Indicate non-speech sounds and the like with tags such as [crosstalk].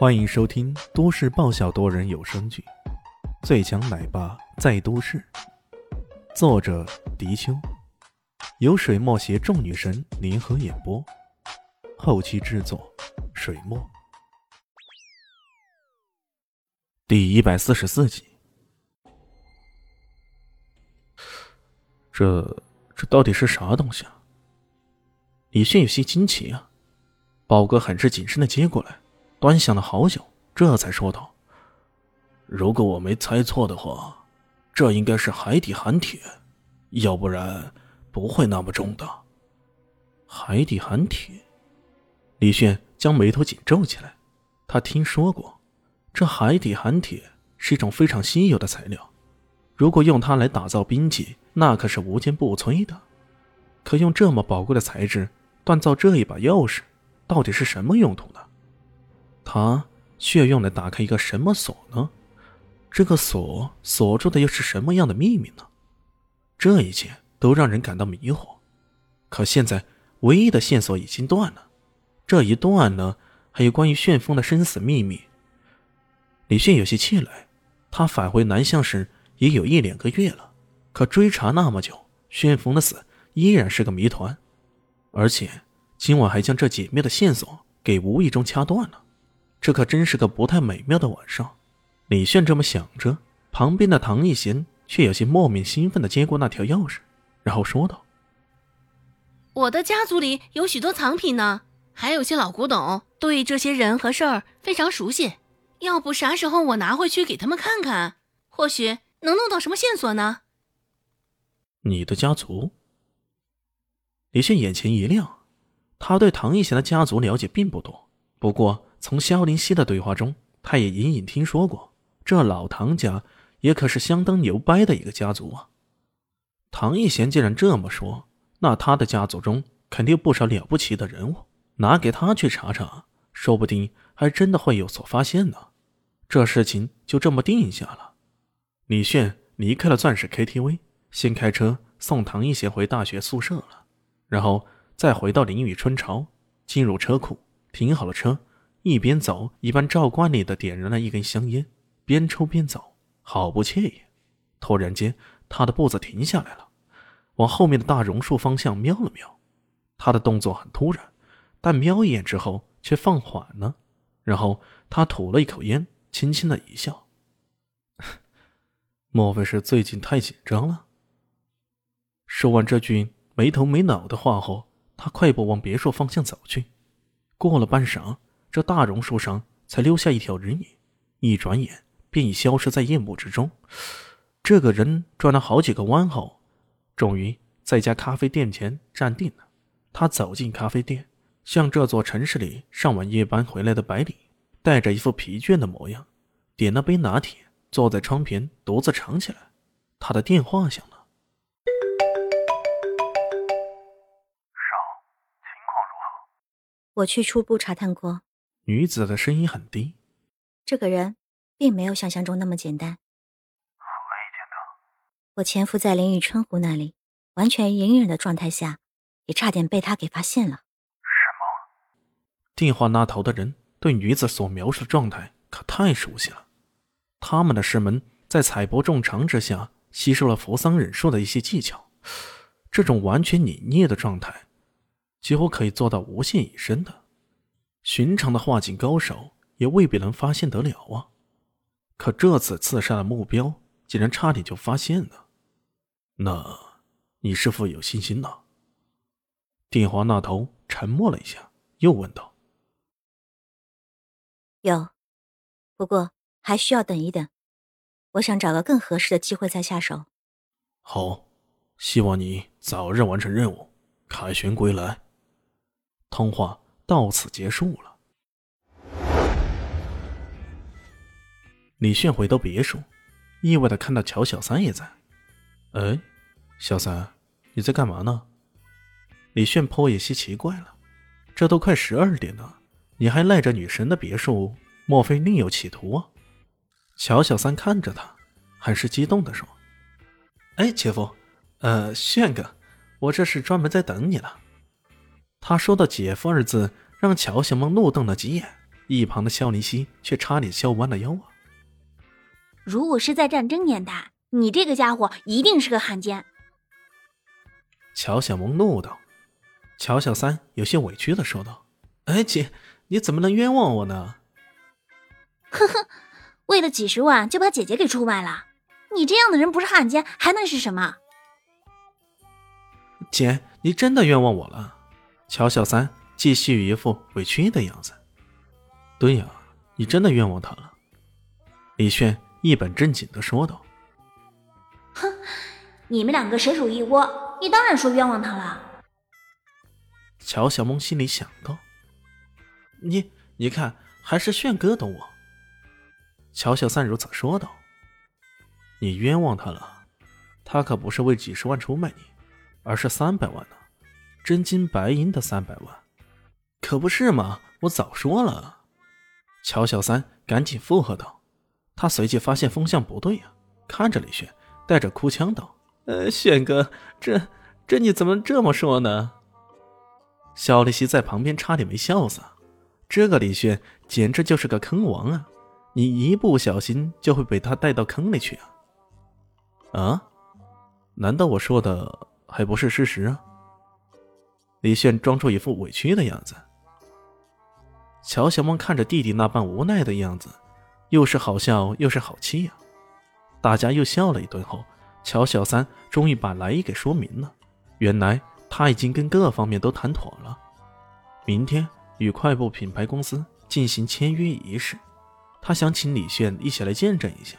欢迎收听都市爆笑多人有声剧《最强奶爸在都市》，作者：迪秋，由水墨携众女神联合演播，后期制作：水墨。第一百四十四集，这这到底是啥东西啊？李迅有些惊奇啊，宝哥很是谨慎的接过来。端详了好久，这才说道：“如果我没猜错的话，这应该是海底寒铁，要不然不会那么重的。”海底寒铁，李炫将眉头紧皱起来。他听说过，这海底寒铁是一种非常稀有的材料，如果用它来打造兵器，那可是无坚不摧的。可用这么宝贵的材质锻造这一把钥匙，到底是什么用途呢？他需要用来打开一个什么锁呢？这个锁锁住的又是什么样的秘密呢？这一切都让人感到迷惑。可现在唯一的线索已经断了，这一断呢，还有关于旋风的生死秘密。李炫有些气馁，他返回南向时也有一两个月了，可追查那么久，旋风的死依然是个谜团，而且今晚还将这解密的线索给无意中掐断了。这可真是个不太美妙的晚上，李炫这么想着，旁边的唐一贤却有些莫名兴奋的接过那条钥匙，然后说道：“我的家族里有许多藏品呢，还有些老古董，对这些人和事儿非常熟悉。要不啥时候我拿回去给他们看看，或许能弄到什么线索呢？”你的家族？李炫眼前一亮，他对唐艺贤的家族了解并不多，不过。从萧林熙的对话中，他也隐隐听说过，这老唐家也可是相当牛掰的一个家族啊。唐艺贤既然这么说，那他的家族中肯定不少了不起的人物，拿给他去查查，说不定还真的会有所发现呢。这事情就这么定下了。李炫离开了钻石 KTV，先开车送唐艺贤回大学宿舍了，然后再回到林雨春巢，进入车库，停好了车。一边走一边照惯例的点燃了一根香烟，边抽边走，好不惬意。突然间，他的步子停下来了，往后面的大榕树方向瞄了瞄。他的动作很突然，但瞄一眼之后却放缓了。然后他吐了一口烟，轻轻的一笑：“ [laughs] 莫非是最近太紧张了？”说完这句没头没脑的话后，他快步往别墅方向走去。过了半晌。这大榕树上才留下一条人影，一转眼便已消失在夜幕之中。这个人转了好几个弯后，终于在一家咖啡店前站定了。他走进咖啡店，向这座城市里上完夜班回来的白领，带着一副疲倦的模样，点了杯拿铁，坐在窗边独自尝起来。他的电话响了。少，情况如何？我去初步查探过。女子的声音很低。这个人并没有想象中那么简单。何以见得？我潜伏在林雨春湖那里，完全隐忍的状态下，也差点被他给发现了。什么？电话那头的人对女子所描述的状态可太熟悉了。他们的师门在采博众长之下，吸收了扶桑忍术的一些技巧。这种完全隐匿的状态，几乎可以做到无限隐身的。寻常的画境高手也未必能发现得了啊！可这次刺杀的目标竟然差点就发现了，那你是否有信心呢？电话那头沉默了一下，又问道：“有，不过还需要等一等，我想找个更合适的机会再下手。”好，希望你早日完成任务，凯旋归来。通话。到此结束了。李炫回到别墅，意外的看到乔小三也在。哎，小三，你在干嘛呢？李炫颇有些奇怪了。这都快十二点了，你还赖着女神的别墅，莫非另有企图啊？乔小三看着他，很是激动的说：“哎，姐夫，呃，炫哥，我这是专门在等你呢。”他说到“姐夫”二字让乔小梦怒瞪了几眼，一旁的肖林熙却差点笑弯了腰啊！如果是在战争年代，你这个家伙一定是个汉奸。乔小萌怒道。乔小三有些委屈的说道：“哎，姐，你怎么能冤枉我呢？”呵呵，为了几十万就把姐姐给出卖了，你这样的人不是汉奸还能是什么？姐，你真的冤枉我了。乔小三继续一副委屈的样子。对呀，你真的冤枉他了。李炫一本正经的说道。哼，你们两个蛇鼠一窝，你当然说冤枉他了。乔小梦心里想到：“你，你看，还是炫哥懂我。”乔小三如此说道：“你冤枉他了，他可不是为几十万出卖你，而是三百万呢，真金白银的三百万，可不是吗？我早说了。”乔小三赶紧附和道：“他随即发现风向不对呀，看着李炫，带着哭腔道：‘呃，炫哥，这这你怎么这么说呢？’”肖丽西在旁边差点没笑死，这个李炫简直就是个坑王啊！你一不小心就会被他带到坑里去啊！啊？难道我说的还不是事实啊？李炫装出一副委屈的样子。乔小梦看着弟弟那般无奈的样子，又是好笑又是好气呀。大家又笑了一顿后，乔小三终于把来意给说明了，原来。他已经跟各方面都谈妥了，明天与快步品牌公司进行签约仪式，他想请李炫一起来见证一下。